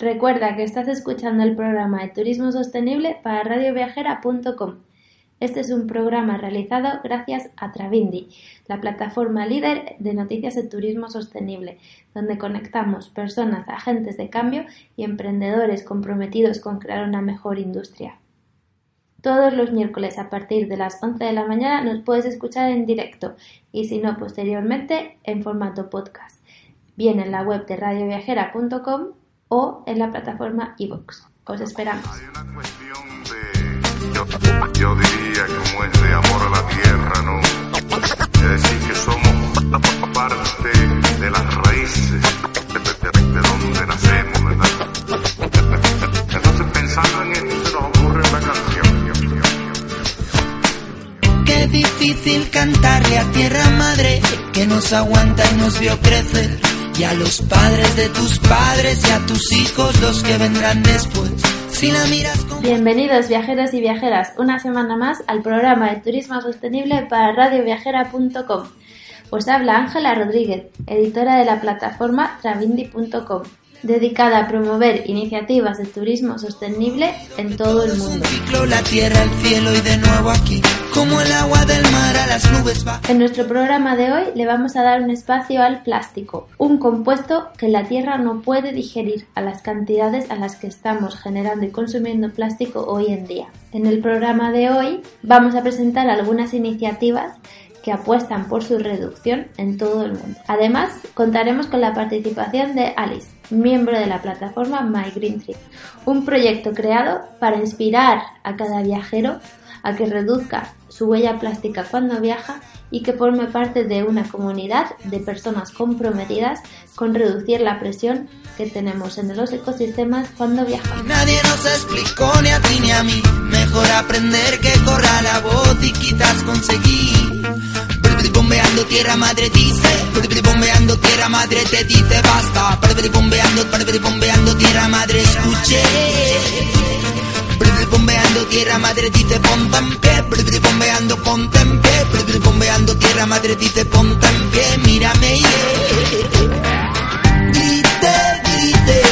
Recuerda que estás escuchando el programa de Turismo Sostenible para radioviajera.com. Este es un programa realizado gracias a Travindi, la plataforma líder de noticias de turismo sostenible, donde conectamos personas, agentes de cambio y emprendedores comprometidos con crear una mejor industria. Todos los miércoles a partir de las 11 de la mañana nos puedes escuchar en directo y si no posteriormente en formato podcast, bien en la web de radioviajera.com o en la plataforma iVoox. Os esperamos. Hay una cuestión de, yo, yo diría como es de amor a la tierra, ¿no? Es decir, que somos parte de las raíces de, de- de- de donde nacemos, ¿verdad? Entonces pensando en esto se nos ocurre una canción. Qué difícil cantarle a tierra madre que nos aguanta y nos vio crecer. Y a los padres de tus padres y a tus hijos los que vendrán después. Si la miras con Bienvenidos viajeros y viajeras una semana más al programa de turismo sostenible para radioviajera.com. Os habla Ángela Rodríguez, editora de la plataforma travindi.com, dedicada a promover iniciativas de turismo sostenible en todo el un mundo. En nuestro programa de hoy le vamos a dar un espacio al plástico, un compuesto que la Tierra no puede digerir a las cantidades a las que estamos generando y consumiendo plástico hoy en día. En el programa de hoy vamos a presentar algunas iniciativas que apuestan por su reducción en todo el mundo. Además, contaremos con la participación de Alice, miembro de la plataforma My Green Trip, un proyecto creado para inspirar a cada viajero a que reduzca su huella plástica cuando viaja y que forme parte de una comunidad de personas comprometidas con reducir la presión que tenemos en los ecosistemas cuando viajamos. Nadie nos explicó ni a ti ni a mí. Mejor aprender que corra la voz y quizás conseguir. Bombeando tierra madre dice, bombeando tierra madre te dice basta. Bombeando, bombeando tierra madre escuché. Brr, Bombeando tierra madre dice ponte en pie, bombeando ponte en pie, bombeando tierra madre dice ponte en pie, mírame yeah. Grite, grite,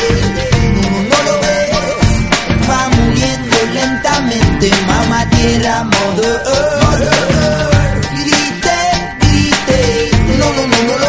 no, no lo ves, va muriendo lentamente, mamá tierra, mother. No, no lo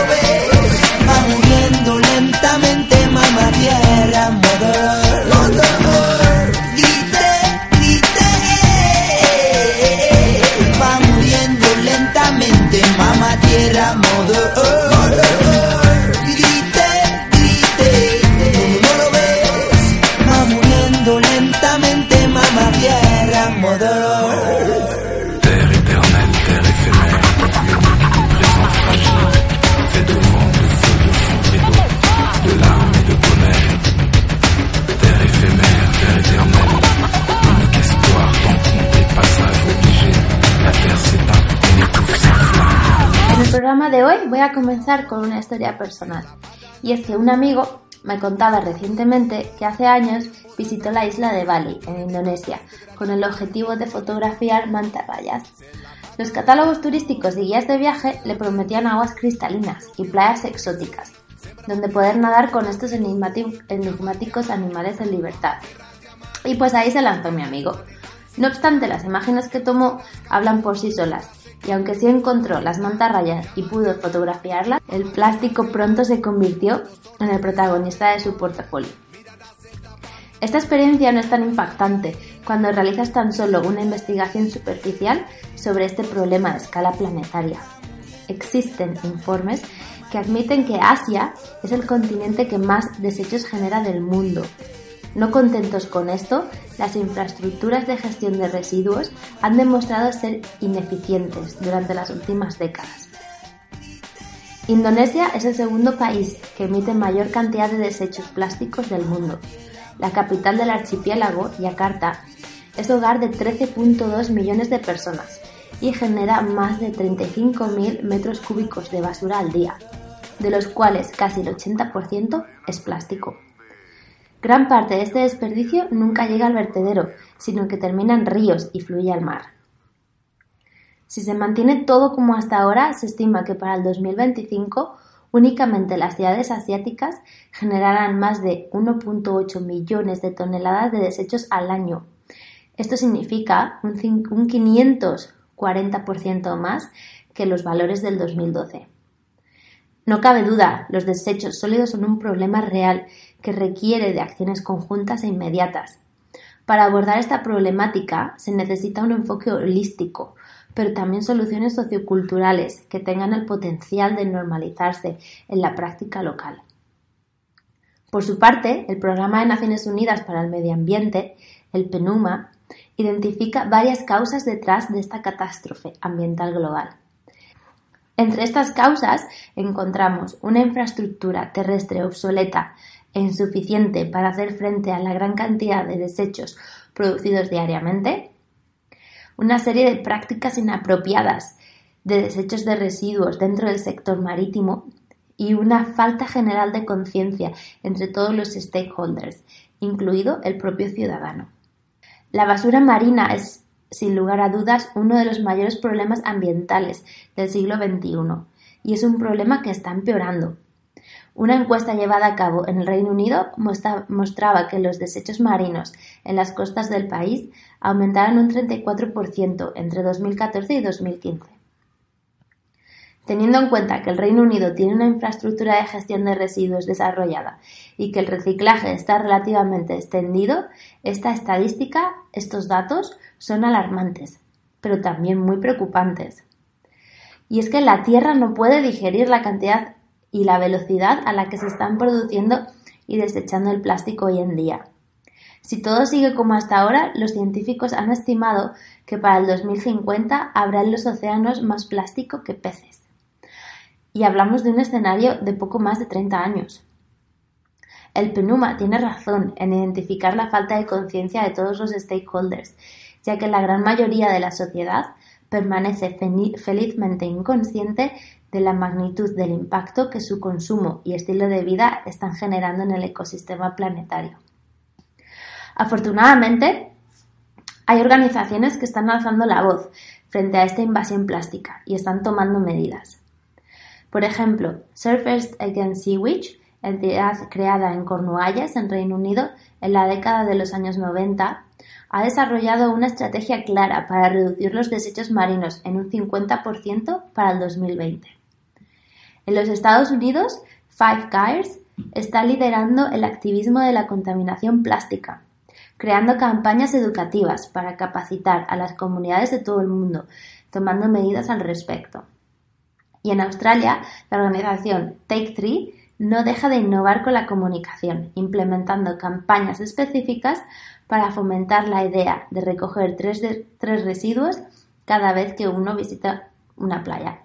voy a comenzar con una historia personal. Y es que un amigo me contaba recientemente que hace años visitó la isla de Bali, en Indonesia, con el objetivo de fotografiar mantarrayas. Los catálogos turísticos y guías de viaje le prometían aguas cristalinas y playas exóticas, donde poder nadar con estos enigmáticos animales en libertad. Y pues ahí se lanzó mi amigo. No obstante, las imágenes que tomó hablan por sí solas, y aunque sí encontró las mantarrayas y pudo fotografiarlas, el plástico pronto se convirtió en el protagonista de su portafolio. Esta experiencia no es tan impactante cuando realizas tan solo una investigación superficial sobre este problema a escala planetaria. Existen informes que admiten que Asia es el continente que más desechos genera del mundo. No contentos con esto, las infraestructuras de gestión de residuos han demostrado ser ineficientes durante las últimas décadas. Indonesia es el segundo país que emite mayor cantidad de desechos plásticos del mundo. La capital del archipiélago, Yakarta, es hogar de 13.2 millones de personas y genera más de 35.000 metros cúbicos de basura al día, de los cuales casi el 80% es plástico. Gran parte de este desperdicio nunca llega al vertedero, sino que termina en ríos y fluye al mar. Si se mantiene todo como hasta ahora, se estima que para el 2025 Únicamente las ciudades asiáticas generarán más de 1.8 millones de toneladas de desechos al año. Esto significa un, un 540% más que los valores del 2012. No cabe duda, los desechos sólidos son un problema real que requiere de acciones conjuntas e inmediatas. Para abordar esta problemática se necesita un enfoque holístico, pero también soluciones socioculturales que tengan el potencial de normalizarse en la práctica local. Por su parte, el Programa de Naciones Unidas para el Medio Ambiente, el PNUMA, identifica varias causas detrás de esta catástrofe ambiental global. Entre estas causas encontramos una infraestructura terrestre obsoleta e insuficiente para hacer frente a la gran cantidad de desechos producidos diariamente, una serie de prácticas inapropiadas de desechos de residuos dentro del sector marítimo y una falta general de conciencia entre todos los stakeholders, incluido el propio ciudadano. La basura marina es, sin lugar a dudas, uno de los mayores problemas ambientales del siglo XXI y es un problema que está empeorando. Una encuesta llevada a cabo en el Reino Unido mostraba que los desechos marinos en las costas del país aumentaron un 34% entre 2014 y 2015. Teniendo en cuenta que el Reino Unido tiene una infraestructura de gestión de residuos desarrollada y que el reciclaje está relativamente extendido, esta estadística, estos datos, son alarmantes, pero también muy preocupantes. Y es que la Tierra no puede digerir la cantidad y la velocidad a la que se están produciendo y desechando el plástico hoy en día. Si todo sigue como hasta ahora, los científicos han estimado que para el 2050 habrá en los océanos más plástico que peces. Y hablamos de un escenario de poco más de 30 años. El PNUMA tiene razón en identificar la falta de conciencia de todos los stakeholders, ya que la gran mayoría de la sociedad permanece felizmente inconsciente de la magnitud del impacto que su consumo y estilo de vida están generando en el ecosistema planetario. Afortunadamente, hay organizaciones que están alzando la voz frente a esta invasión plástica y están tomando medidas. Por ejemplo, Surfers Against Sewage, entidad creada en Cornualles, en Reino Unido, en la década de los años 90, ha desarrollado una estrategia clara para reducir los desechos marinos en un 50% para el 2020. En los Estados Unidos, Five Guys está liderando el activismo de la contaminación plástica, creando campañas educativas para capacitar a las comunidades de todo el mundo, tomando medidas al respecto. Y en Australia, la organización Take Three no deja de innovar con la comunicación, implementando campañas específicas para fomentar la idea de recoger tres, tres residuos cada vez que uno visita una playa.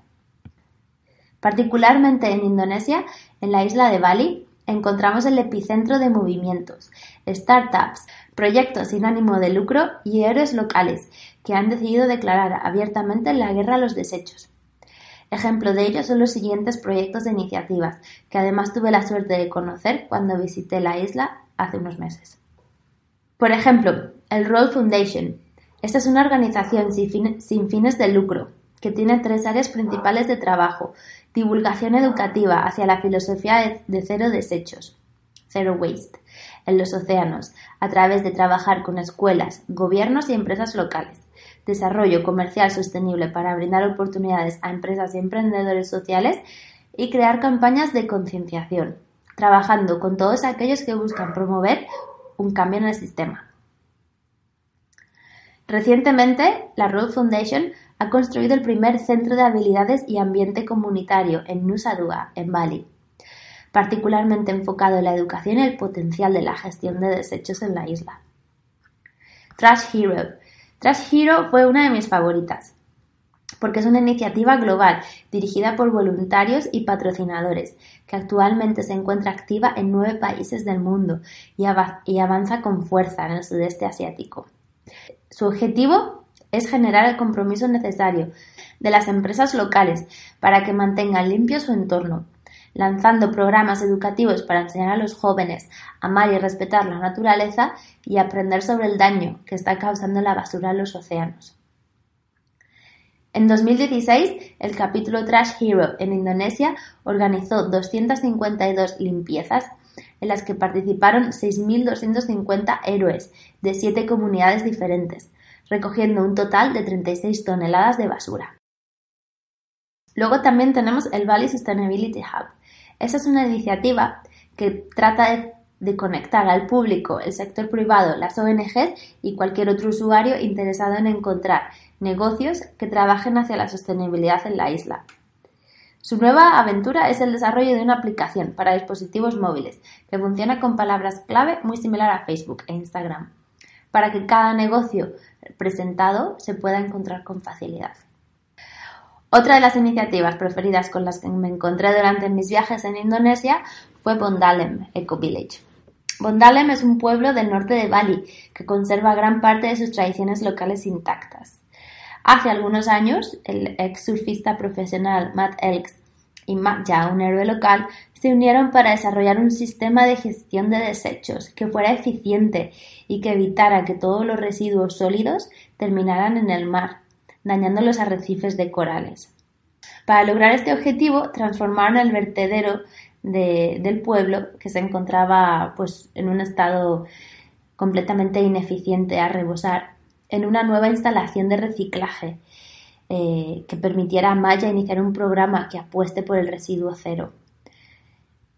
Particularmente en Indonesia, en la isla de Bali, encontramos el epicentro de movimientos, startups, proyectos sin ánimo de lucro y héroes locales que han decidido declarar abiertamente la guerra a los desechos. Ejemplo de ello son los siguientes proyectos de iniciativas, que además tuve la suerte de conocer cuando visité la isla hace unos meses. Por ejemplo, el Roll Foundation. Esta es una organización sin fines de lucro que tiene tres áreas principales de trabajo. Divulgación educativa hacia la filosofía de cero desechos, zero waste, en los océanos, a través de trabajar con escuelas, gobiernos y empresas locales. Desarrollo comercial sostenible para brindar oportunidades a empresas y emprendedores sociales y crear campañas de concienciación, trabajando con todos aquellos que buscan promover un cambio en el sistema. Recientemente, la Road Foundation ha construido el primer centro de habilidades y ambiente comunitario en Nusa Dua, en Bali, particularmente enfocado en la educación y el potencial de la gestión de desechos en la isla. Trash Hero. Trash Hero fue una de mis favoritas, porque es una iniciativa global dirigida por voluntarios y patrocinadores, que actualmente se encuentra activa en nueve países del mundo y, avanza con fuerza en el sudeste asiático. Su objetivo es generar el compromiso necesario de las empresas locales para que mantengan limpio su entorno, lanzando programas educativos para enseñar a los jóvenes a amar y respetar la naturaleza y aprender sobre el daño que está causando la basura en los océanos. En 2016, el capítulo Trash Hero en Indonesia organizó 252 limpiezas en las que participaron 6.250 héroes de siete comunidades diferentes, recogiendo un total de 36 toneladas de basura. Luego también tenemos el Valley Sustainability Hub. Esa es una iniciativa que trata de, conectar al público, el sector privado, las ONGs y cualquier otro usuario interesado en encontrar negocios que trabajen hacia la sostenibilidad en la isla. Su nueva aventura es el desarrollo de una aplicación para dispositivos móviles que funciona con palabras clave muy similar a Facebook e Instagram, para que cada negocio presentado se pueda encontrar con facilidad. Otra de las iniciativas preferidas con las que me encontré durante mis viajes en Indonesia fue Bondalem Eco Village. Bondalem es un pueblo del norte de Bali que conserva gran parte de sus tradiciones locales intactas. Hace algunos años, el ex surfista profesional Matt Elks y Matt un héroe local, se unieron para desarrollar un sistema de gestión de desechos que fuera eficiente y que evitara que todos los residuos sólidos terminaran en el mar, dañando los arrecifes de corales. Para lograr este objetivo, transformaron el vertedero del pueblo, que se encontraba pues, en un estado completamente ineficiente a rebosar, en una nueva instalación de reciclaje eh, que permitiera a Maya iniciar un programa que apueste por el residuo cero.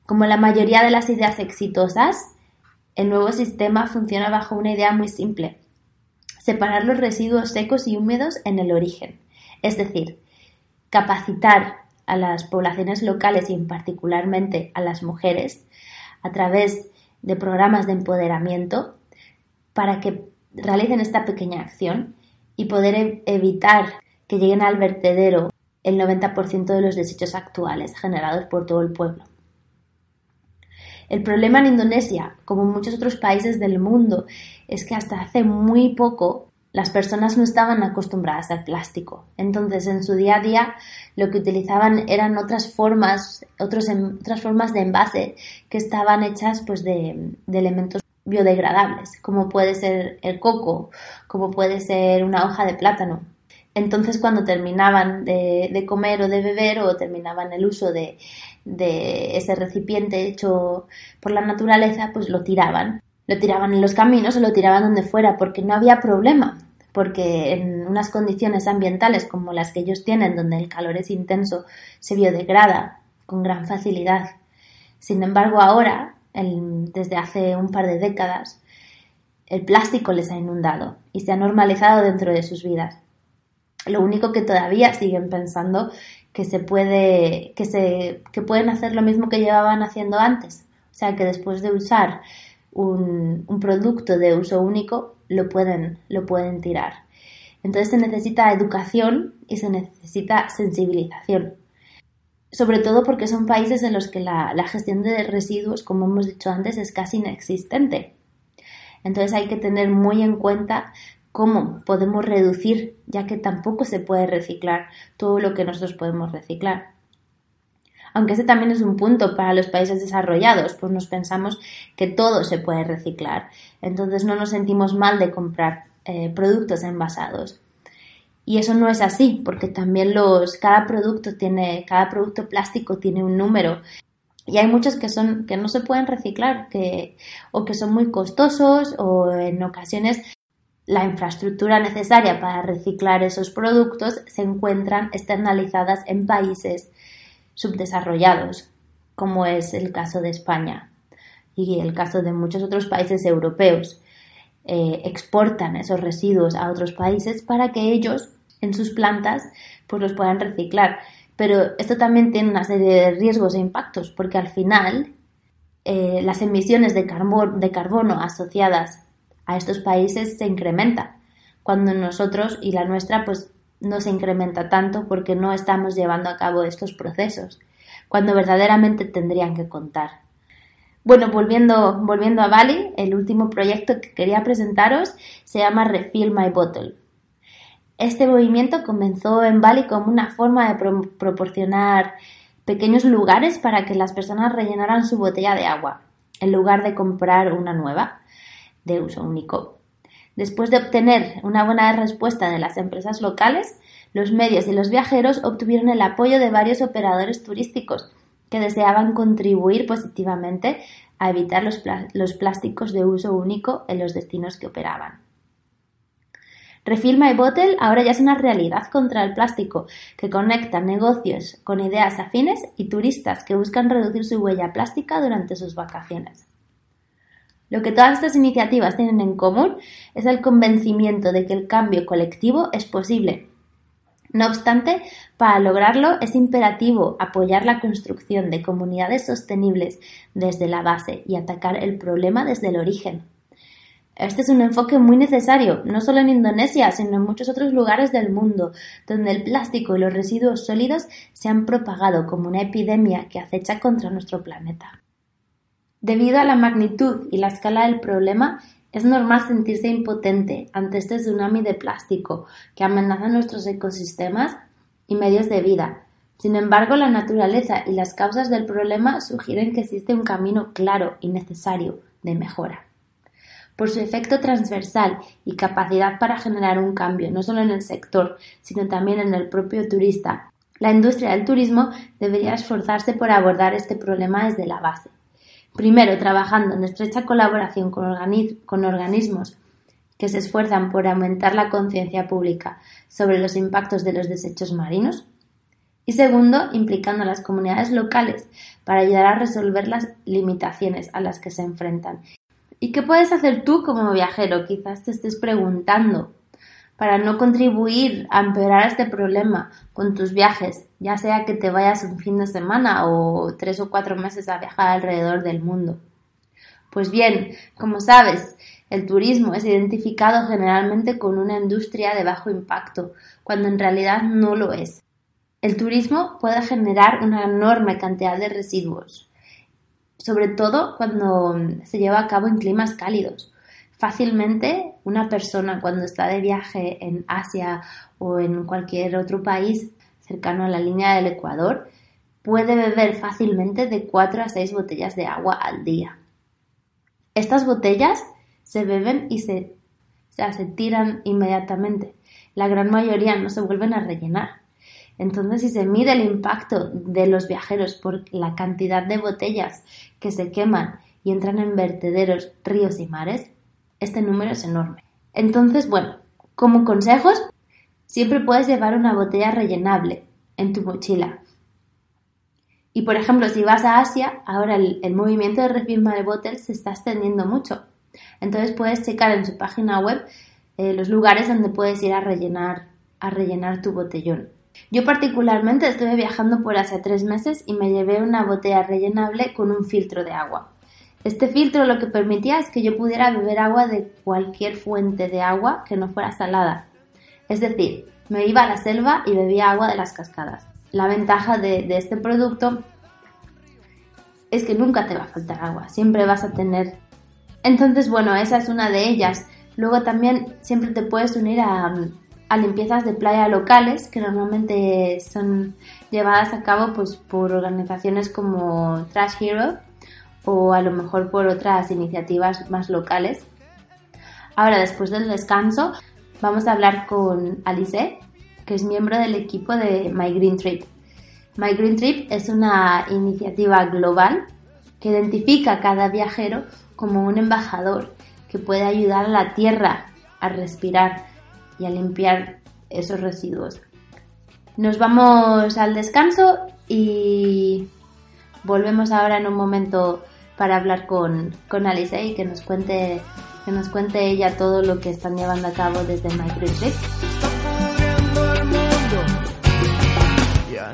Como la mayoría de las ideas exitosas, el nuevo sistema funciona bajo una idea muy simple. Separar los residuos secos y húmedos en el origen. Es decir, capacitar a las poblaciones locales y en particularmente a las mujeres a través de programas de empoderamiento para que realicen esta pequeña acción y poder evitar que lleguen al vertedero el 90% de los desechos actuales generados por todo el pueblo. El problema en Indonesia, como en muchos otros países del mundo, es que hasta hace muy poco las personas no estaban acostumbradas al plástico. Entonces, en su día a día, lo que utilizaban eran otras formas, otras formas de envase que estaban hechas pues, de, de elementos biodegradables, como puede ser el coco, como puede ser una hoja de plátano. Entonces, cuando terminaban de, comer o de beber o terminaban el uso de, ese recipiente hecho por la naturaleza, pues lo tiraban. Lo tiraban en los caminos o lo tiraban donde fuera, porque no había problema. Porque en unas condiciones ambientales como las que ellos tienen, donde el calor es intenso, se biodegrada con gran facilidad. Sin embargo, ahora, desde hace un par de décadas, el plástico les ha inundado y se ha normalizado dentro de sus vidas. Lo único que todavía siguen pensando que se puede, que se, que pueden hacer lo mismo que llevaban haciendo antes. O sea, que después de usar un, un producto de uso único, lo pueden, lo pueden tirar. Entonces se necesita educación y se necesita sensibilización. Sobre todo porque son países en los que la, la gestión de residuos, como hemos dicho antes, es casi inexistente. Entonces hay que tener muy en cuenta cómo podemos reducir, ya que tampoco se puede reciclar todo lo que nosotros podemos reciclar. Aunque ese también es un punto para los países desarrollados, pues nos pensamos que todo se puede reciclar. Entonces no nos sentimos mal de comprar eh, productos envasados. Y eso no es así, porque también los, cada producto tiene, cada producto plástico tiene un número. Y hay muchos que son, que no se pueden reciclar, que, o que son muy costosos, o en ocasiones la infraestructura necesaria para reciclar esos productos se encuentran externalizadas en países subdesarrollados, como es el caso de España y el caso de muchos otros países europeos. Eh, exportan esos residuos a otros países para que ellos en sus plantas pues los puedan reciclar. Pero esto también tiene una serie de riesgos e impactos porque al final eh, las emisiones de, de carbono asociadas a estos países se incrementa, cuando nosotros y la nuestra pues no se incrementa tanto porque no estamos llevando a cabo estos procesos, cuando verdaderamente tendrían que contar. Bueno, volviendo, volviendo a Bali, el último proyecto que quería presentaros se llama Refill My Bottle. Este movimiento comenzó en Bali como una forma de proporcionar pequeños lugares para que las personas rellenaran su botella de agua, en lugar de comprar una nueva de uso único. Después de obtener una buena respuesta de las empresas locales, los medios y los viajeros obtuvieron el apoyo de varios operadores turísticos que deseaban contribuir positivamente a evitar los, plásticos de uso único en los destinos que operaban. Refill My Bottle ahora ya es una realidad contra el plástico que conecta negocios con ideas afines y turistas que buscan reducir su huella plástica durante sus vacaciones. Lo que todas estas iniciativas tienen en común es el convencimiento de que el cambio colectivo es posible. No obstante, para lograrlo es imperativo apoyar la construcción de comunidades sostenibles desde la base y atacar el problema desde el origen. Este es un enfoque muy necesario, no solo en Indonesia, sino en muchos otros lugares del mundo, donde el plástico y los residuos sólidos se han propagado como una epidemia que acecha contra nuestro planeta. Debido a la magnitud y la escala del problema, es normal sentirse impotente ante este tsunami de plástico que amenaza nuestros ecosistemas y medios de vida. Sin embargo, la naturaleza y las causas del problema sugieren que existe un camino claro y necesario de mejora por su efecto transversal y capacidad para generar un cambio no solo en el sector, sino también en el propio turista. La industria del turismo debería esforzarse por abordar este problema desde la base. Primero, trabajando en estrecha colaboración con, organismos que se esfuerzan por aumentar la conciencia pública sobre los impactos de los desechos marinos. Y segundo, implicando a las comunidades locales para ayudar a resolver las limitaciones a las que se enfrentan ¿Y qué puedes hacer tú como viajero? Quizás te estés preguntando para no contribuir a empeorar este problema con tus viajes, ya sea que te vayas un fin de semana o tres o cuatro meses a viajar alrededor del mundo. Pues bien, como sabes, el turismo es identificado generalmente con una industria de bajo impacto, cuando en realidad no lo es. El turismo puede generar una enorme cantidad de residuos, sobre todo cuando se lleva a cabo en climas cálidos. Fácilmente una persona cuando está de viaje en Asia o en cualquier otro país cercano a la línea del Ecuador puede beber fácilmente de 4 a 6 botellas de agua al día. Estas botellas se beben y se, se tiran inmediatamente. La gran mayoría no se vuelven a rellenar. Entonces, si se mide el impacto de los viajeros por la cantidad de botellas que se queman y entran en vertederos, ríos y mares, este número es enorme. Entonces, bueno, como consejos, siempre puedes llevar una botella rellenable en tu mochila. Y por ejemplo, si vas a Asia, ahora el, movimiento de refirma de bottles se está extendiendo mucho. Entonces puedes checar en su página web eh, los lugares donde puedes ir a rellenar, a rellenar tu botellón. Yo particularmente estuve viajando por hace tres meses y me llevé una botella rellenable con un filtro de agua. Este filtro lo que permitía es que yo pudiera beber agua de cualquier fuente de agua que no fuera salada. Es decir, me iba a la selva y bebía agua de las cascadas. La ventaja de, este producto es que nunca te va a faltar agua, siempre vas a tener. Entonces, bueno, esa es una de ellas. Luego también siempre te puedes unir a, a limpiezas de playa locales que normalmente son llevadas a cabo pues, por organizaciones como Trash Hero o a lo mejor por otras iniciativas más locales. Ahora, después del descanso, vamos a hablar con Alice, que es miembro del equipo de My Green Trip. My Green Trip es una iniciativa global que identifica a cada viajero como un embajador que puede ayudar a la Tierra a respirar y a limpiar esos residuos. Nos vamos al descanso y volvemos ahora en un momento para hablar con, con Alice y que nos cuente que nos cuente ella todo lo que están llevando a cabo desde. Ya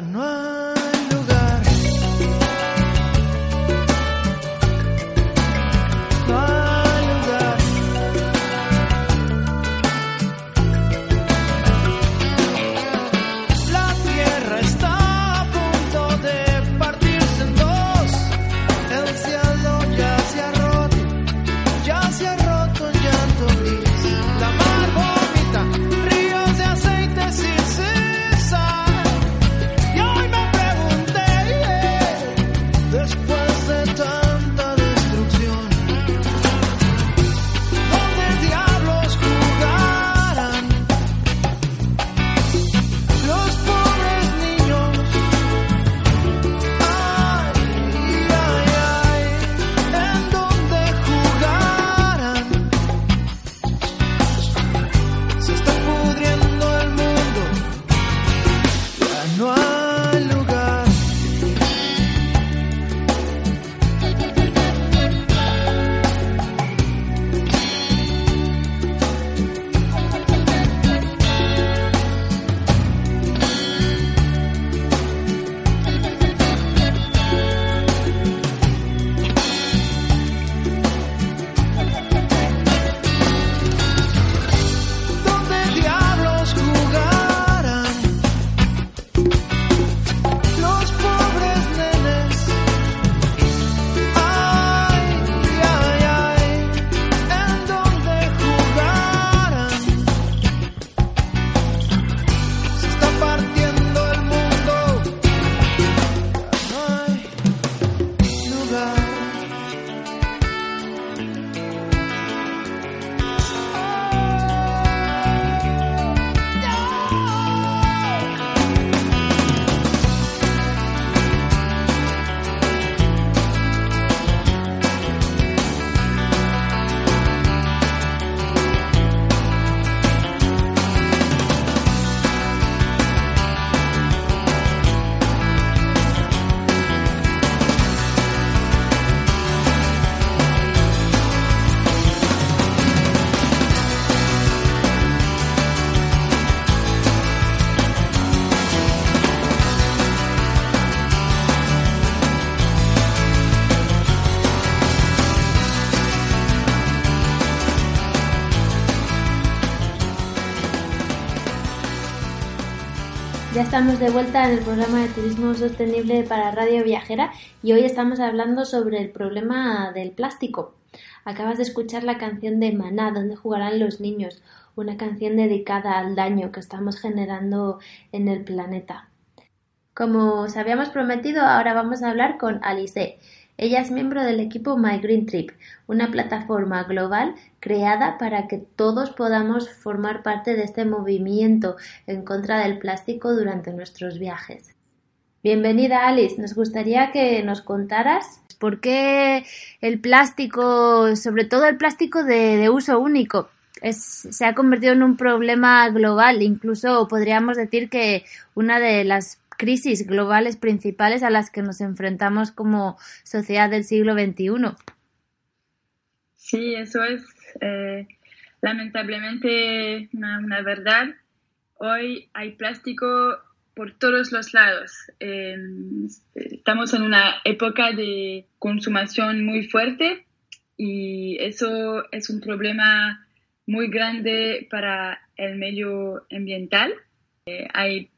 estamos de vuelta en el programa de turismo sostenible para Radio Viajera y hoy estamos hablando sobre el problema del plástico. Acabas de escuchar la canción de Maná, donde jugarán los niños, una canción dedicada al daño que estamos generando en el planeta. Como os habíamos prometido, ahora vamos a hablar con Alice. Ella es miembro del equipo My Green Trip, una plataforma global creada para que todos podamos formar parte de este movimiento en contra del plástico durante nuestros viajes. Bienvenida Alice, nos gustaría que nos contaras por qué el plástico, sobre todo el plástico de, uso único, se ha convertido en un problema global. Incluso podríamos decir que una de las crisis globales principales a las que nos enfrentamos como sociedad del siglo XXI. Sí, eso es eh, lamentablemente una, verdad. Hoy hay plástico por todos los lados. Estamos en una época de consumación muy fuerte y eso es un problema muy grande para el medio ambiental. Eh, hay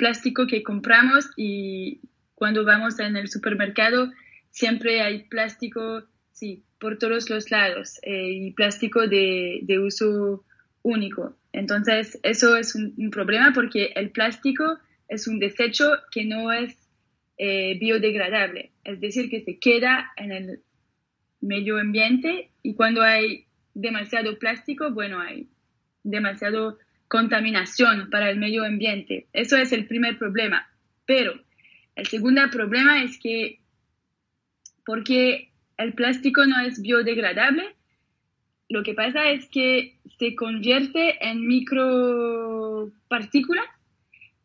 plástico que compramos y cuando vamos en el supermercado siempre hay plástico, sí, por todos los lados eh, y plástico de, de, uso único. Entonces, eso es un, problema porque el plástico es un desecho que no es eh, biodegradable, es decir, que se queda en el medio ambiente y cuando hay demasiado plástico, bueno, hay demasiado contaminación para el medio ambiente. Eso es el primer problema. Pero el segundo problema es que porque el plástico no es biodegradable, lo que pasa es que se convierte en micropartículas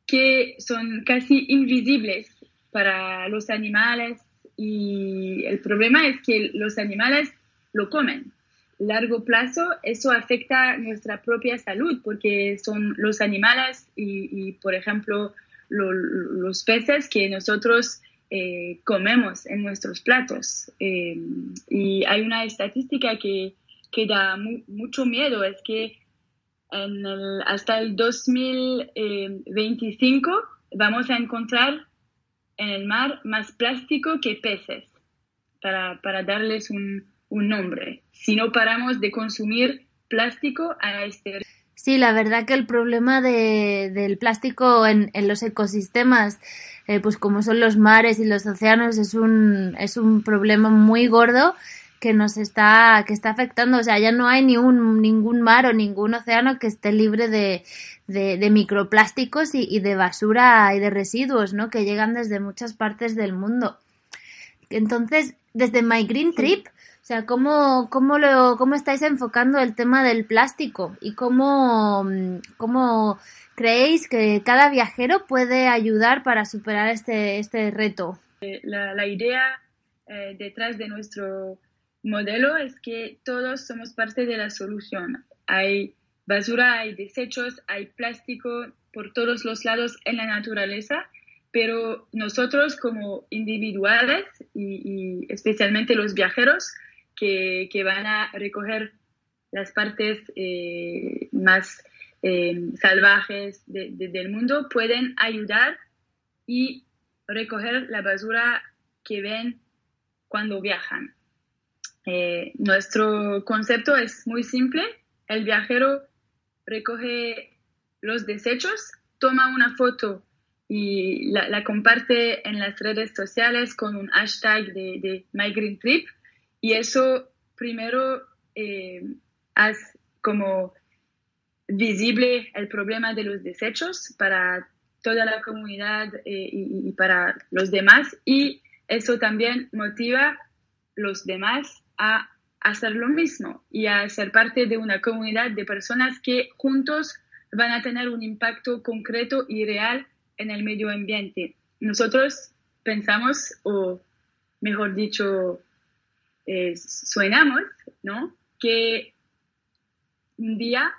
que son casi invisibles para los animales y el problema es que los animales lo comen largo plazo, eso afecta nuestra propia salud porque son los animales y, por ejemplo, los peces que nosotros eh, comemos en nuestros platos. Eh, y hay una estadística que, que da mucho miedo, es que hasta el 2025 vamos a encontrar en el mar más plástico que peces, para, para darles un, un nombre. Si no paramos de consumir plástico a este. Sí, la verdad que el problema de, del plástico en, en los ecosistemas, eh, pues como son los mares y los océanos, es un, es un problema muy gordo que nos está, que está afectando. O sea, ya no hay ni un, ningún mar o ningún océano que esté libre de, de, de microplásticos y, y, de basura y de residuos, ¿no? Que llegan desde muchas partes del mundo. Entonces, desde My Green Trip, o sea, ¿cómo, cómo, lo, ¿cómo estáis enfocando el tema del plástico? ¿Y cómo, cómo creéis que cada viajero puede ayudar para superar este, este reto? Eh, la, la idea eh, detrás de nuestro modelo es que todos somos parte de la solución. Hay basura, hay desechos, hay plástico por todos los lados en la naturaleza, pero nosotros como individuales y, y especialmente los viajeros, que, van a recoger las partes eh, más eh, salvajes del mundo pueden ayudar y recoger la basura que ven cuando viajan. Eh, nuestro concepto es muy simple. El viajero recoge los desechos, toma una foto y la, comparte en las redes sociales con un hashtag de, de y eso primero eh, hace como visible el problema de los desechos para toda la comunidad eh, y, para los demás y eso también motiva los demás a hacer lo mismo y a ser parte de una comunidad de personas que juntos van a tener un impacto concreto y real en el medio ambiente. Nosotros pensamos, o mejor dicho, eh, suenamos, ¿no? Que un día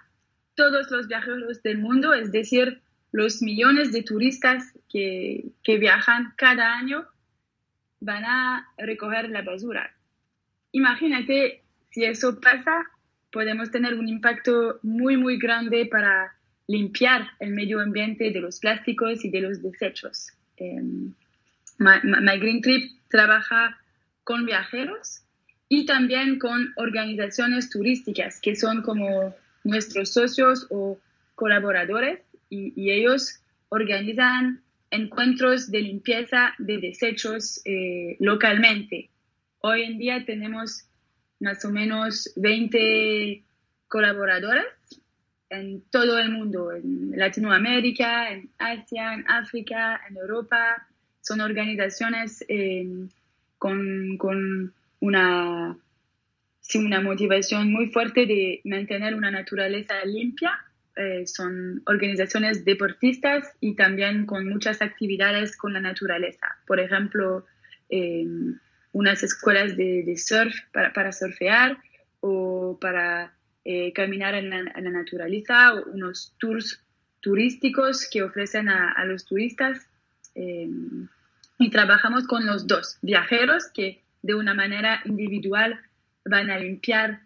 todos los viajeros del mundo, es decir, los millones de turistas que, que viajan cada año, van a recoger la basura. Imagínate si eso pasa, podemos tener un impacto muy, muy grande para limpiar el medio ambiente de los plásticos y de los desechos. Em, My, Green Trip trabaja con viajeros y también con organizaciones turísticas que son como nuestros socios o colaboradores y, ellos organizan encuentros de limpieza de desechos eh, localmente. Hoy en día tenemos más o menos 20 colaboradores en todo el mundo, en Latinoamérica, en Asia, en África, en Europa. Son organizaciones eh, con, con, una, una motivación muy fuerte de mantener una naturaleza limpia. Eh, son organizaciones deportistas y también con muchas actividades con la naturaleza. Por ejemplo, eh, unas escuelas de, surf para, para, surfear o para eh, caminar en la, naturaleza o unos tours turísticos que ofrecen a, los turistas. Eh, y trabajamos con los dos, viajeros que de una manera individual van a limpiar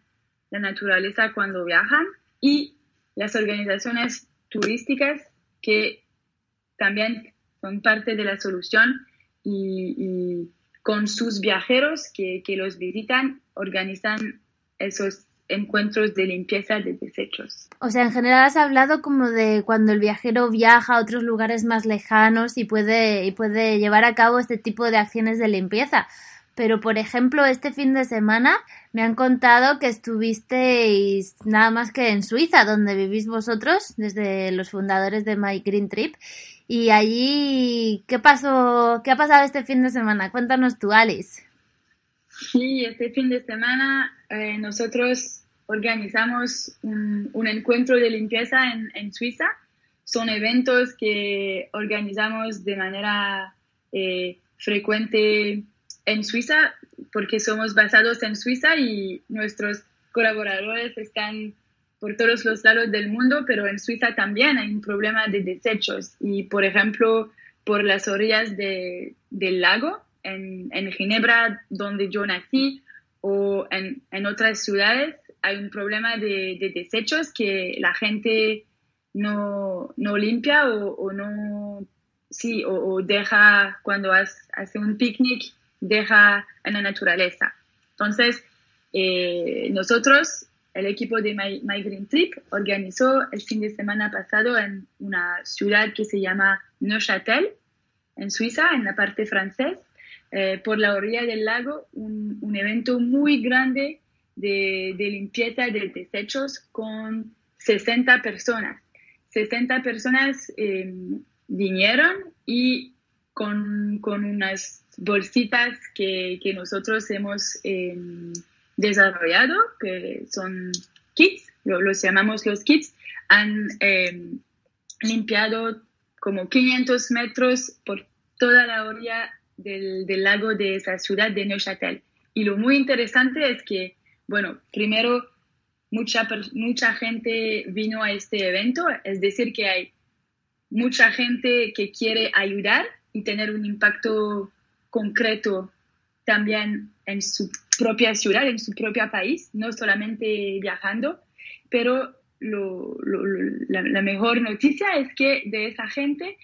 la naturaleza cuando viajan y las organizaciones turísticas que también son parte de la solución y con sus viajeros que, que los visitan, organizan esos encuentros de limpieza de desechos. O sea, en general has hablado como de cuando el viajero viaja a otros lugares más lejanos y puede, y puede llevar a cabo este tipo de acciones de limpieza. Pero, por ejemplo, este fin de semana me han contado que estuvisteis nada más que en Suiza, donde vivís vosotros, desde los fundadores de My Green Trip, y allí, ¿qué pasó? ¿Qué ha pasado este fin de semana? Cuéntanos tú, Alice. Sí, este fin de semana eh, nosotros organizamos un, encuentro de limpieza en, Suiza. Son eventos que organizamos de manera eh, frecuente en Suiza porque somos basados en Suiza y nuestros colaboradores están por todos los lados del mundo, pero en Suiza también hay un problema de desechos. Y, por ejemplo, por las orillas del lago, en, Ginebra, donde yo nací, o en, otras ciudades, hay un problema de, desechos que la gente no, limpia o, no, sí, o, deja cuando hace un picnic, deja en la naturaleza. Entonces, eh, nosotros el equipo de My, Green Trip organizó el fin de semana pasado en una ciudad que se llama Neuchâtel, en Suiza, en la parte francesa, eh, por la orilla del lago, un, evento muy grande de, limpieza de desechos con 60 personas. 60 personas eh, vinieron y con, unas bolsitas que, nosotros hemos eh, desarrollado, que son kits, los llamamos los kits, han em, limpiado como 500 metros por toda la orilla del, lago de esa ciudad de Neuchâtel. Y lo muy interesante es que, bueno, primero, mucha, mucha gente vino a este evento, es decir, que hay mucha gente que quiere ayudar y tener un impacto concreto también en su propia ciudad, en su propio país, no solamente viajando, pero la, mejor noticia es que de esa gente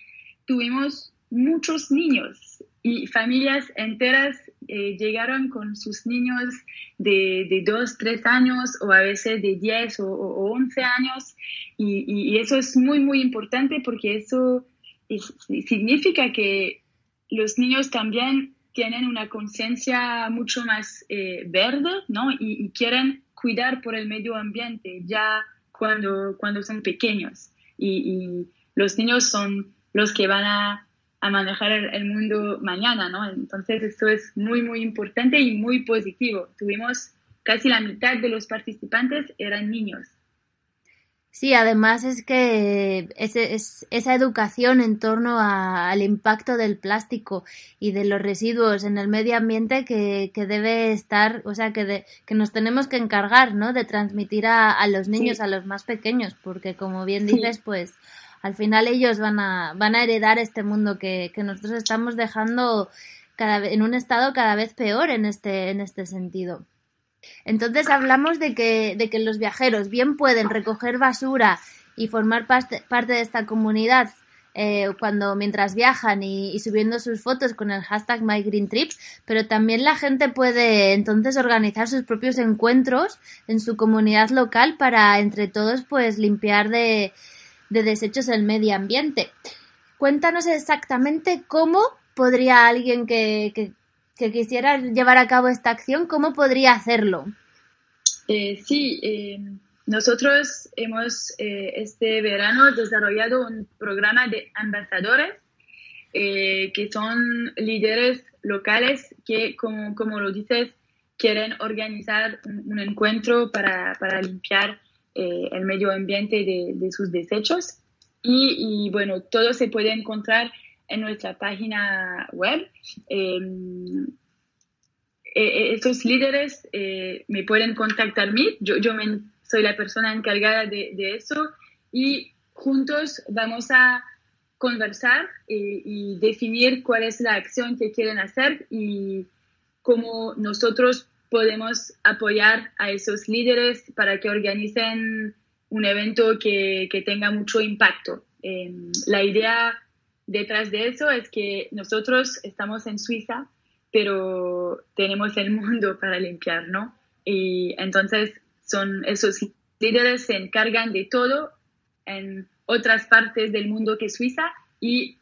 tuvimos muchos niños y familias enteras eh, llegaron con sus niños de, de 2, 3 años o a veces de 10 o, o 11 años y, y, eso es muy, muy importante porque eso significa que los niños también tienen una conciencia mucho más eh, verde, ¿no? Y, quieren cuidar por el medio ambiente ya cuando, cuando son pequeños. Y, los niños son los que van a, manejar el, el, mundo mañana, ¿no? Entonces esto es muy, muy importante y muy positivo. Tuvimos casi la mitad de los participantes eran niños. Sí, además es que es, esa educación en torno al impacto del plástico y de los residuos en el medio ambiente que, debe estar, o sea, que, que nos tenemos que encargar, ¿no? De transmitir a, los niños, a los más pequeños, porque como bien dices, pues al final ellos van a, van a heredar este mundo que, que nosotros estamos dejando cada, en un estado cada vez peor en este, en este sentido. Entonces hablamos de que, de que los viajeros bien pueden recoger basura y formar parte, parte de esta comunidad eh, cuando mientras viajan y, subiendo sus fotos con el hashtag MyGreenTrips, pero también la gente puede entonces organizar sus propios encuentros en su comunidad local para entre todos pues limpiar de, de desechos el medio ambiente. Cuéntanos exactamente cómo podría alguien que, que quisiera llevar a cabo esta acción, cómo podría hacerlo. Eh, sí, eh, nosotros hemos eh, este verano desarrollado un programa de ambasadores eh, que son líderes locales que, como, como lo dices, quieren organizar un, un encuentro para, para limpiar eh, el medio ambiente de, de sus desechos. Y, y, bueno, todo se puede encontrar en nuestra página web. Em, eh, esos líderes eh, me pueden contactar a mí, yo, yo me, soy la persona encargada de, eso y juntos vamos a conversar eh, y definir cuál es la acción que quieren hacer y cómo nosotros podemos apoyar a esos líderes para que organicen un evento que, que tenga mucho impacto. Eh, la idea detrás de eso es que nosotros estamos en Suiza, pero tenemos el mundo para limpiar, ¿no? Y entonces son esos líderes se encargan de todo en otras partes del mundo que Suiza y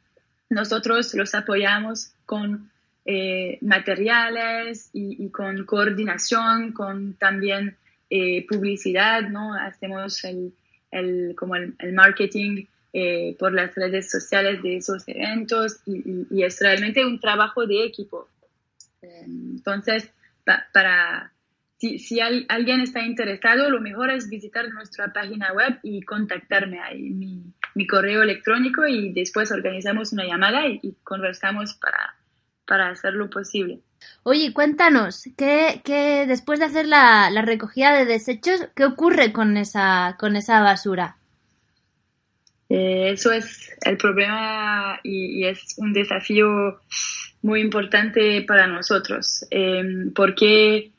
nosotros los apoyamos con eh, materiales y, con coordinación, con también eh, publicidad, ¿no? Hacemos el, el como el marketing eh, por las redes sociales de esos eventos y, es realmente un trabajo de equipo. Entonces, pa, para si, si al, alguien está interesado, lo mejor es visitar nuestra página web y contactarme ahí, mi, mi correo electrónico y después organizamos una llamada y, y conversamos para, para hacerlo posible. Oye, cuéntanos, ¿qué, qué después de hacer la, la, recogida de desechos, qué ocurre con esa, con esa basura? Eh, eso es el problema y, y, es un desafío muy importante para nosotros, eh, porque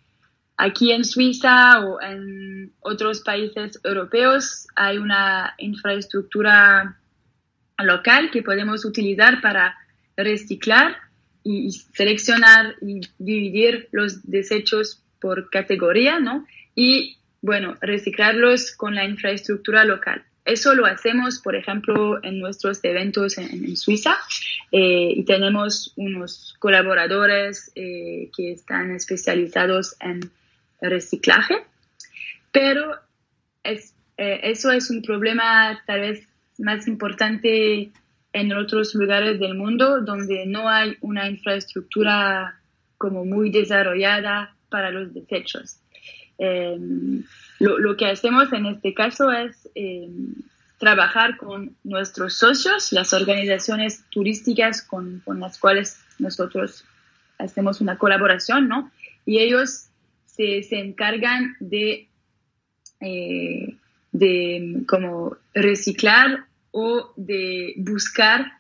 aquí en Suiza o en otros países europeos hay una infraestructura local que podemos utilizar para reciclar y seleccionar y dividir los desechos por categoría, ¿no? Y, bueno, reciclarlos con la infraestructura local. Eso lo hacemos, por ejemplo, en nuestros eventos en, Suiza eh, y tenemos unos colaboradores eh, que están especializados en reciclaje, pero eh, eso es un problema tal vez más importante en otros lugares del mundo donde no hay una infraestructura como muy desarrollada para los desechos. Eh, lo, lo, que hacemos en este caso es eh, trabajar con nuestros socios, las organizaciones turísticas con, con, las cuales nosotros hacemos una colaboración, ¿no? Y ellos se, se encargan de, eh, de como reciclar o de buscar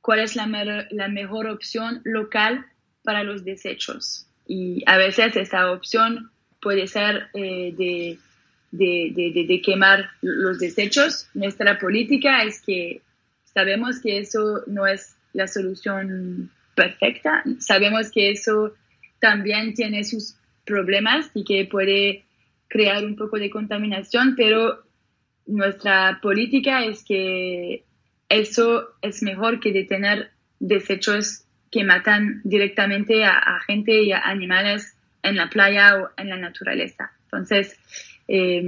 cuál es la, la mejor opción local para los desechos. Y a veces esa opción puede ser eh, de, de, de, quemar los desechos. Nuestra política es que sabemos que eso no es la solución perfecta, sabemos que eso también tiene sus problemas y que puede crear un poco de contaminación, pero nuestra política es que eso es mejor que de tener desechos que matan directamente a gente y a animales en la playa o en la naturaleza. Entonces, eh,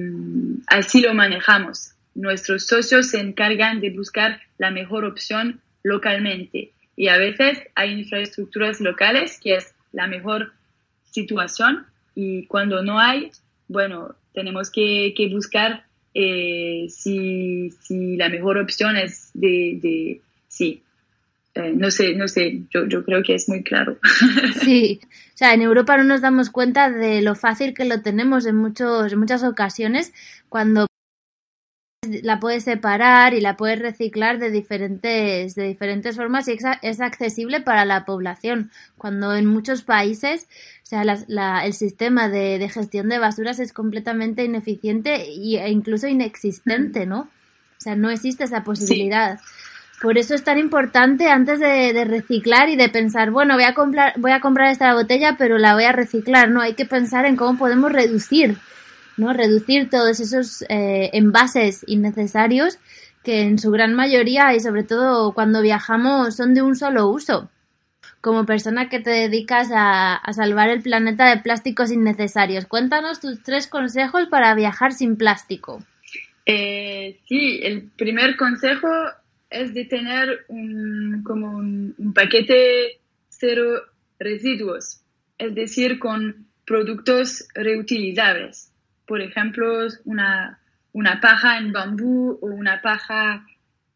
así lo manejamos. Nuestros socios se encargan de buscar la mejor opción localmente y a veces hay infraestructuras locales que es la mejor situación y cuando no hay, bueno, tenemos que, que buscar eh, si, si, la mejor opción es de, de sí, eh, no sé, no sé, yo, yo, creo que es muy claro. Sí, o sea, en Europa no nos damos cuenta de lo fácil que lo tenemos en, muchos, en muchas ocasiones cuando la puedes separar y la puedes reciclar de diferentes, de diferentes formas y es, es accesible para la población. Cuando en muchos países, o sea, la- la- el sistema de, de gestión de basuras es completamente ineficiente y- e incluso inexistente, ¿no? O sea, no existe esa posibilidad. Por eso es tan importante antes de, de reciclar y de pensar, bueno, voy a comprar, voy a comprar esta botella, pero la voy a reciclar. No, hay que pensar en cómo podemos reducir, ¿no? Reducir todos esos eh, envases innecesarios que en su gran mayoría y sobre todo cuando viajamos son de un solo uso. Como persona que te dedicas a, a salvar el planeta de plásticos innecesarios, cuéntanos tus tres consejos para viajar sin plástico. Eh, sí, el primer consejo es de tener un, como un, un paquete cero residuos, es decir, con productos reutilizables. Por ejemplo, una, una paja en bambú o una paja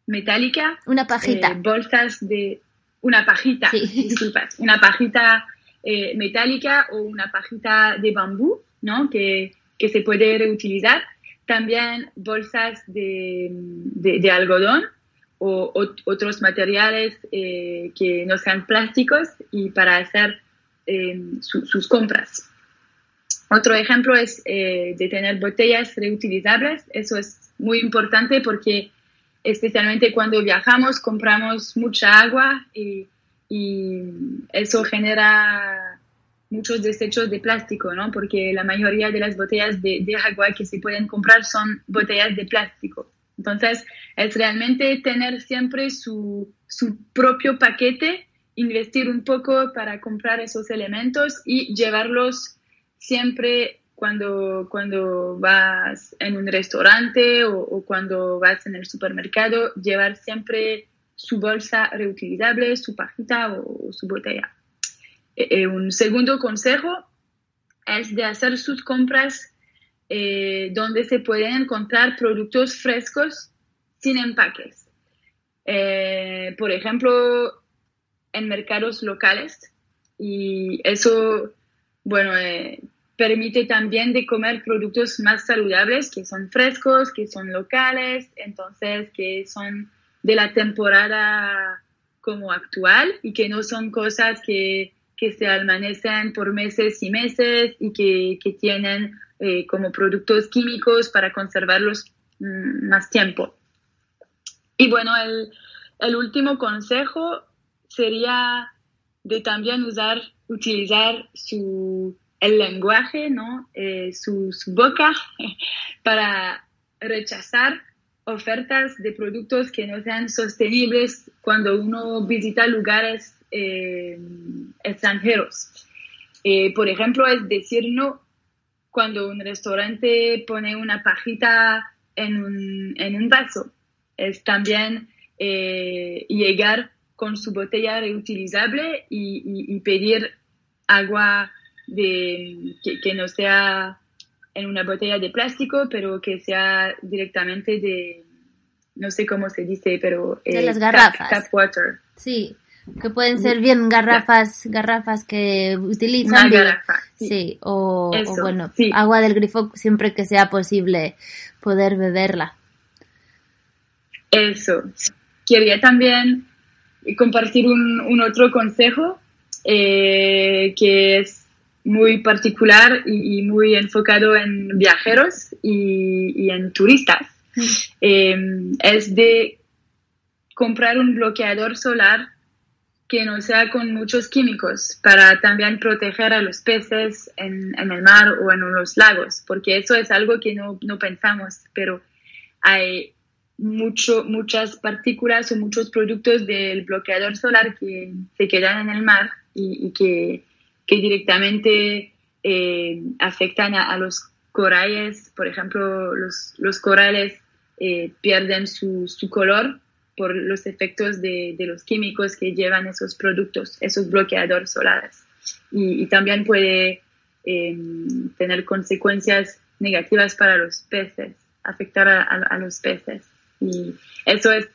metálica, Una pajita. eh, bolsas de una pajita, Sí. disculpas, una pajita eh, metálica o una pajita de bambú, ¿no? Que, que se puede reutilizar. También bolsas de, de- de algodón o ot- otros materiales eh, que no sean plásticos y para hacer su- sus compras. Otro ejemplo es eh, de tener botellas reutilizables. Eso es muy importante porque especialmente cuando viajamos compramos mucha agua y, eso genera muchos desechos de plástico, ¿no? Porque la mayoría de las botellas de agua que se pueden comprar son botellas de plástico. Entonces, es realmente tener siempre su, su propio paquete, investir un poco para comprar esos elementos y llevarlos siempre cuando, cuando vas en un restaurante o, cuando vas en el supermercado, llevar siempre su bolsa reutilizable, su pajita o, o su botella. Eh, eh, un segundo consejo es de hacer sus compras eh, donde se pueden encontrar productos frescos sin empaques. Eh, por ejemplo, en mercados locales. Y eso, bueno, eh, permite también de comer productos más saludables, que son frescos, que son locales, entonces que son de la temporada como actual y que no son cosas que, que se almacenan por meses y meses y que, que tienen eh, como productos químicos para conservarlos mm, más tiempo. Y bueno, el, el último consejo sería de también usar, utilizar su, el lenguaje, ¿no? Eh, su, su, boca para rechazar ofertas de productos que no sean sostenibles cuando uno visita lugares eh, extranjeros. Eh, por ejemplo, es decir no cuando un restaurante pone una pajita en un, en un vaso. Es también eh, llegar con su botella reutilizable y, y, y pedir agua de, que, que, no sea en una botella de plástico, pero que sea directamente de, no sé cómo se dice, pero... De eh, las garrafas. Tap, tap, water. Sí, que pueden ser bien garrafas, garrafas que utilizan. Una garrafa, sí. sí o, Eso, o, bueno, sí. agua del grifo siempre que sea posible poder beberla. Eso. Quería también compartir un, un otro consejo eh, que es muy particular y, y, muy enfocado en viajeros y, y en turistas. Mm. Eh, es de comprar un bloqueador solar que no sea con muchos químicos para también proteger a los peces en, en el mar o en los lagos, porque eso es algo que no, no pensamos, pero hay mucho, muchas partículas o muchos productos del bloqueador solar que se quedan en el mar y, que, que, directamente eh, afectan a, a, los corales. Por ejemplo, los, los corales eh, pierden su, su, color por los efectos de, de, los químicos que llevan esos productos, esos bloqueadores solares. Y, y también puede eh, tener consecuencias negativas para los peces, afectar a, a, a los peces. Y eso es,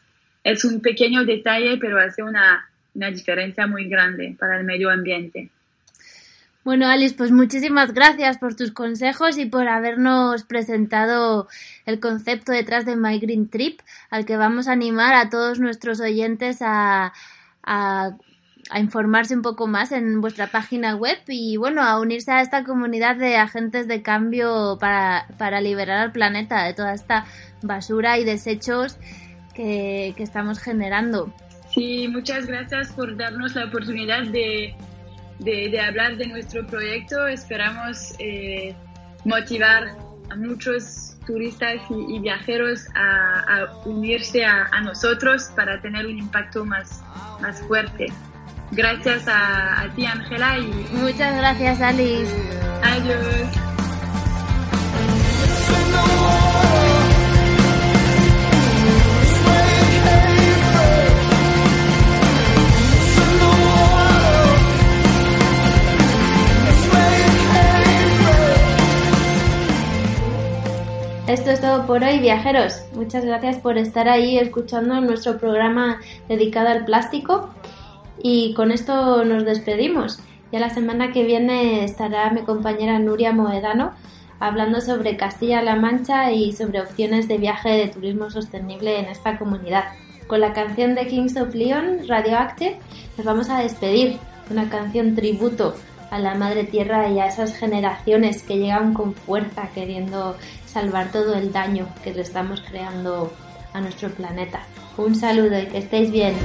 es un pequeño detalle, pero hace una, una diferencia muy grande para el medio ambiente. Bueno, Alice, pues muchísimas gracias por tus consejos y por habernos presentado el concepto detrás de My Green Trip, al que vamos a animar a todos nuestros oyentes a, a, informarse un poco más en vuestra página web y, bueno, a unirse a esta comunidad de agentes de cambio para, para liberar al planeta de toda esta basura y desechos que, que estamos generando. Sí, muchas gracias por darnos la oportunidad de de, hablar de nuestro proyecto. Esperamos eh, motivar a muchos turistas y, viajeros a, unirse a, nosotros para tener un impacto más, más fuerte. Gracias a, a ti, Ángela. Y... Muchas gracias, Alice. Adiós. Por hoy, viajeros. Muchas gracias por estar ahí escuchando nuestro programa dedicado al plástico. Y con esto nos despedimos. Ya la semana que viene estará mi compañera Nuria Moedano hablando sobre Castilla-La Mancha y sobre opciones de viaje de turismo sostenible en esta comunidad. Con la canción de Kings of Leon, Radioactive, nos vamos a despedir. Una canción tributo a la Madre Tierra y a esas generaciones que llegan con fuerza queriendo salvar todo el daño que le estamos creando a nuestro planeta. Un saludo y que estéis bien.